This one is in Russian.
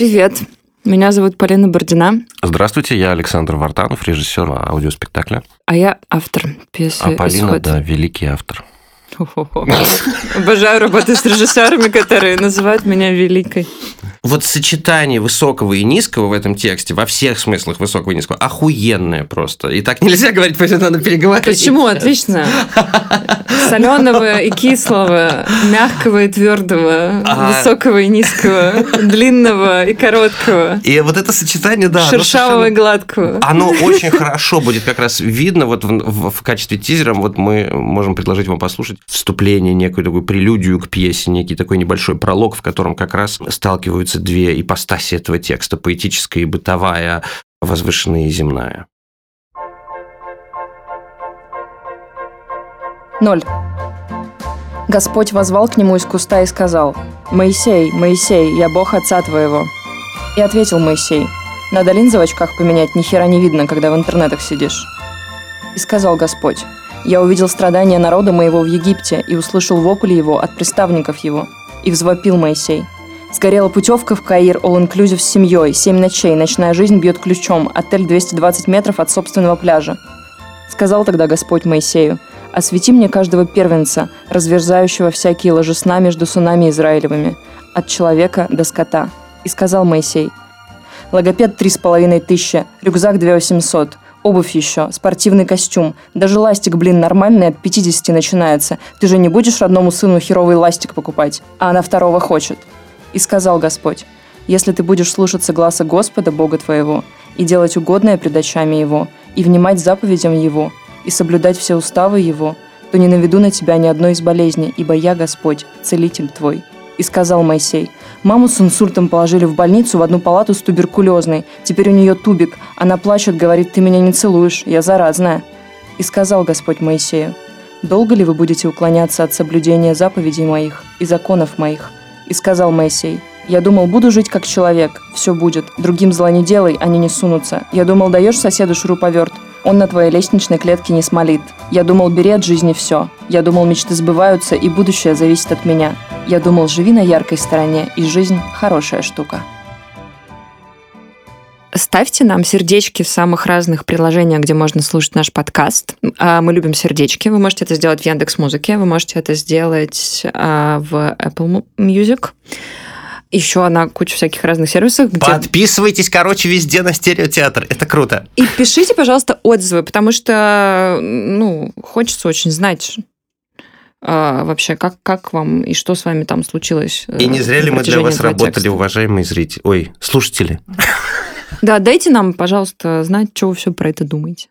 Привет. Меня зовут Полина Бордина. Здравствуйте, я Александр Вартанов, режиссер аудиоспектакля. А я автор пьесы А Полина, «Исход». да, великий автор. Обожаю работать с режиссерами, которые называют меня великой. Вот сочетание высокого и низкого в этом тексте, во всех смыслах высокого и низкого, охуенное просто. И так нельзя говорить, поэтому надо переговорить. Почему? Отлично. Соленого и кислого, мягкого и твердого, А. высокого и низкого, длинного и короткого, И вот это сочетание, да. шершавого и гладкого. Оно очень хорошо будет как раз видно вот в качестве тизера. Вот мы можем предложить вам послушать вступление, некую такую прелюдию к пьесе, некий такой небольшой пролог, в котором как раз сталкиваются две ипостаси этого текста, поэтическая и бытовая, возвышенная и земная. Ноль. Господь возвал к нему из куста и сказал, «Моисей, Моисей, я Бог отца твоего». И ответил Моисей, «Надо линзы в очках поменять, ни хера не видно, когда в интернетах сидишь». И сказал Господь, «Я увидел страдания народа моего в Египте и услышал вопль его от приставников его». И взвопил Моисей, Сгорела путевка в Каир, all-inclusive с семьей, семь ночей, ночная жизнь бьет ключом, отель 220 метров от собственного пляжа. Сказал тогда Господь Моисею, «Освети мне каждого первенца, разверзающего всякие ложесна между сынами Израилевыми, от человека до скота». И сказал Моисей, «Логопед три с половиной тысячи, рюкзак две восемьсот, обувь еще, спортивный костюм, даже ластик, блин, нормальный от 50 начинается. Ты же не будешь родному сыну херовый ластик покупать, а она второго хочет». И сказал Господь, «Если ты будешь слушаться гласа Господа, Бога твоего, и делать угодное пред очами Его, и внимать заповедям Его, и соблюдать все уставы Его, то не наведу на тебя ни одной из болезней, ибо я Господь, целитель твой». И сказал Моисей, «Маму с инсультом положили в больницу в одну палату с туберкулезной. Теперь у нее тубик. Она плачет, говорит, ты меня не целуешь, я заразная». И сказал Господь Моисею, «Долго ли вы будете уклоняться от соблюдения заповедей моих и законов моих?» И сказал Моисей, «Я думал, буду жить как человек, все будет. Другим зла не делай, они не сунутся. Я думал, даешь соседу шуруповерт, он на твоей лестничной клетке не смолит. Я думал, бери от жизни все. Я думал, мечты сбываются, и будущее зависит от меня. Я думал, живи на яркой стороне, и жизнь – хорошая штука». Ставьте нам сердечки в самых разных приложениях, где можно слушать наш подкаст. А, Мы любим сердечки. Вы можете это сделать в Яндекс Музыке, вы можете это сделать а, в Apple Music. Еще на кучу всяких разных сервисов, где... Подписывайтесь, короче, везде на стереотеатр. Это круто. И пишите, пожалуйста, отзывы, потому что, ну, хочется очень знать а, вообще, как, как вам и что с вами там случилось. э, И не зря ли мы для вас работали, текста. уважаемые зрители? Ой, слушатели. Да, дайте нам, пожалуйста, знать, что вы все про это думаете.